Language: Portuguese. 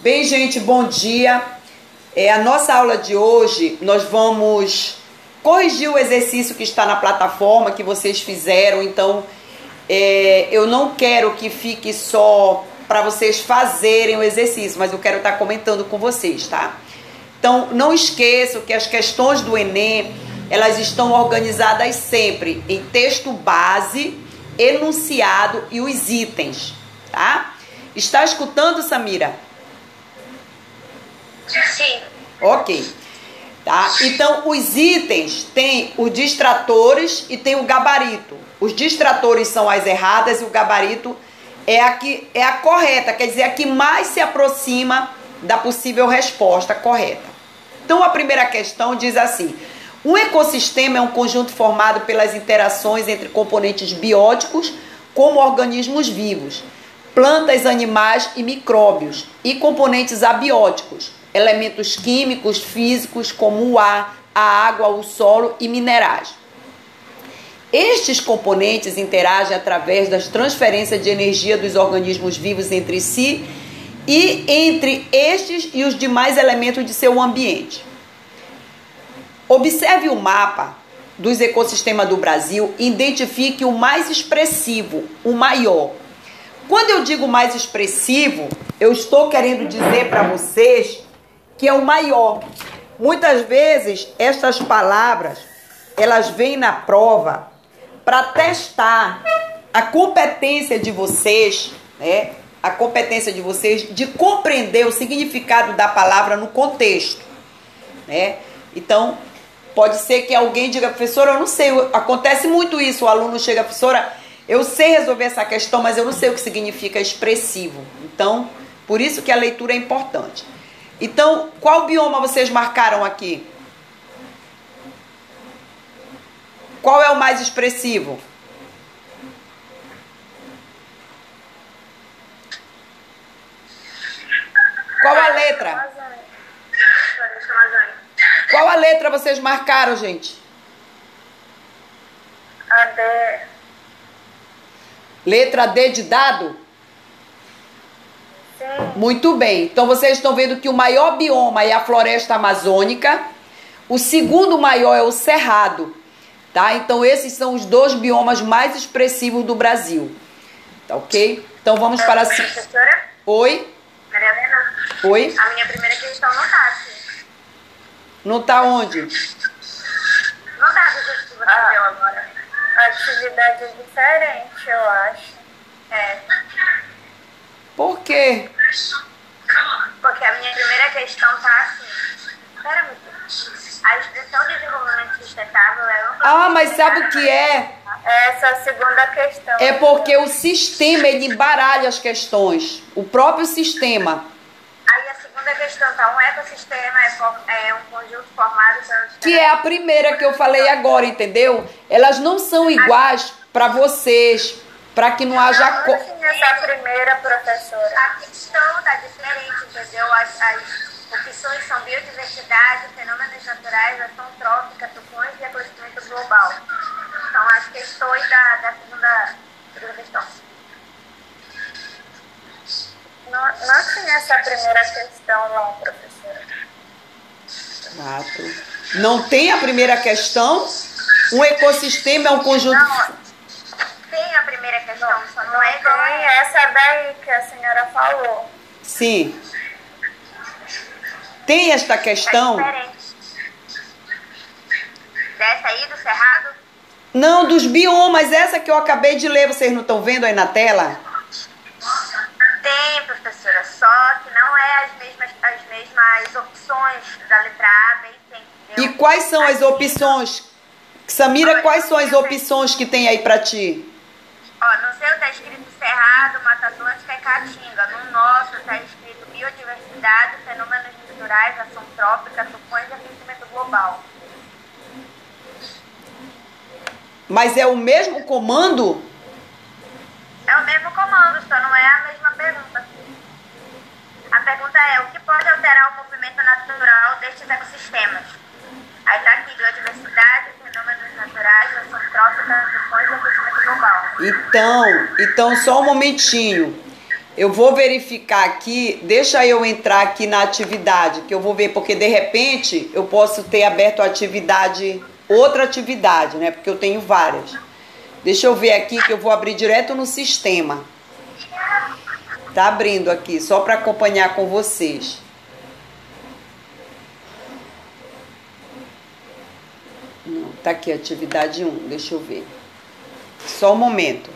Bem, gente, bom dia. É, a nossa aula de hoje, nós vamos corrigir o exercício que está na plataforma que vocês fizeram. Então, é, eu não quero que fique só para vocês fazerem o exercício, mas eu quero estar comentando com vocês, tá? Então, não esqueçam que as questões do Enem, elas estão organizadas sempre em texto base, enunciado e os itens, tá? Está escutando, Samira? Sim. Ok. Tá? Então, os itens tem os distratores e tem o gabarito. Os distratores são as erradas e o gabarito é a, que, é a correta, quer dizer, a que mais se aproxima da possível resposta correta. Então, a primeira questão diz assim: um ecossistema é um conjunto formado pelas interações entre componentes bióticos, como organismos vivos, plantas, animais e micróbios, e componentes abióticos, elementos químicos, físicos, como o ar, a água, o solo e minerais. Estes componentes interagem através das transferências de energia dos organismos vivos entre si e entre estes e os demais elementos de seu ambiente. Observe o mapa dos ecossistemas do Brasil e identifique o mais expressivo, o maior. Quando eu digo mais expressivo, eu estou querendo dizer para vocês que é o maior. Muitas vezes estas palavras elas vêm na prova para testar a competência de vocês, né? A competência de vocês de compreender o significado da palavra no contexto, né? Então, pode ser que alguém diga, professora, eu não sei, acontece muito isso, o aluno chega, professora, eu sei resolver essa questão, mas eu não sei o que significa expressivo. Então, por isso que a leitura é importante. Então, qual bioma vocês marcaram aqui? Qual é o mais expressivo? Qual a letra? Qual a letra vocês marcaram, gente? A D. Letra D de dado? Sim. Muito bem. Então vocês estão vendo que o maior bioma é a floresta amazônica. O segundo maior é o cerrado, tá? Então esses são os dois biomas mais expressivos do Brasil. Tá OK? Então vamos para a Professora? Oi? Maria Helena? Oi? A minha primeira questão não tá aqui. Não tá onde? Atividade é diferente, eu acho. É. Por quê? Porque a minha primeira questão tá assim. Pera, meu Deus. A expressão de desenvolvimento sustentável é uma Ah, mas sabe o que é? Essa é a segunda questão. É porque o sistema ele embaralha as questões. O próprio sistema. Aí a questão tá, um ecossistema é, é um conjunto formado pelos... Que é a primeira que eu falei agora, entendeu? Elas não são iguais para vocês, para que não haja co- essa primeira professora. A questão tá diferente, entendeu? As, as opções são biodiversidade, fenômenos naturais, ação trópica, tufões e aquecimento global. São as questões da, da segunda, segunda questão. Não, não tinha essa primeira questão não, professora. Não tem a primeira questão? Um ecossistema é um conjunto. Não, tem a primeira questão, só não é igual a Tem essa. essa daí que a senhora falou. Sim. Tem esta É questão? diferente. Dessa aí do Cerrado? Não, dos biomas, essa que eu acabei de ler, vocês não estão vendo aí na tela? Tem, professora, só que não é as mesmas, as mesmas opções da letra A, B e C, E quais são as opções? Samira, quais são as opções que tem aí para ti? Ó, no seu tá escrito Cerrado, Mata Atlântica e Caatinga. No nosso tá escrito Biodiversidade, Fenômenos Naturais, Ação Trópica, Tufões e Aquecimento Global. Mas é o mesmo comando? É o mesmo comando, só não é a mesma pergunta. A pergunta é, o que pode alterar o movimento natural destes ecossistemas? Aí tá aqui, biodiversidade, fenômenos naturais, ação trópica, tufões e aquecimento global. Então, então só um momentinho. Eu vou verificar aqui, deixa eu entrar aqui na atividade, que eu vou ver, porque de repente eu posso ter aberto atividade, outra atividade, né? Porque eu tenho várias. Deixa eu ver aqui que eu vou abrir direto no sistema. Tá abrindo aqui, só para acompanhar com vocês. Não, tá aqui atividade 1, deixa eu ver. Só um momento.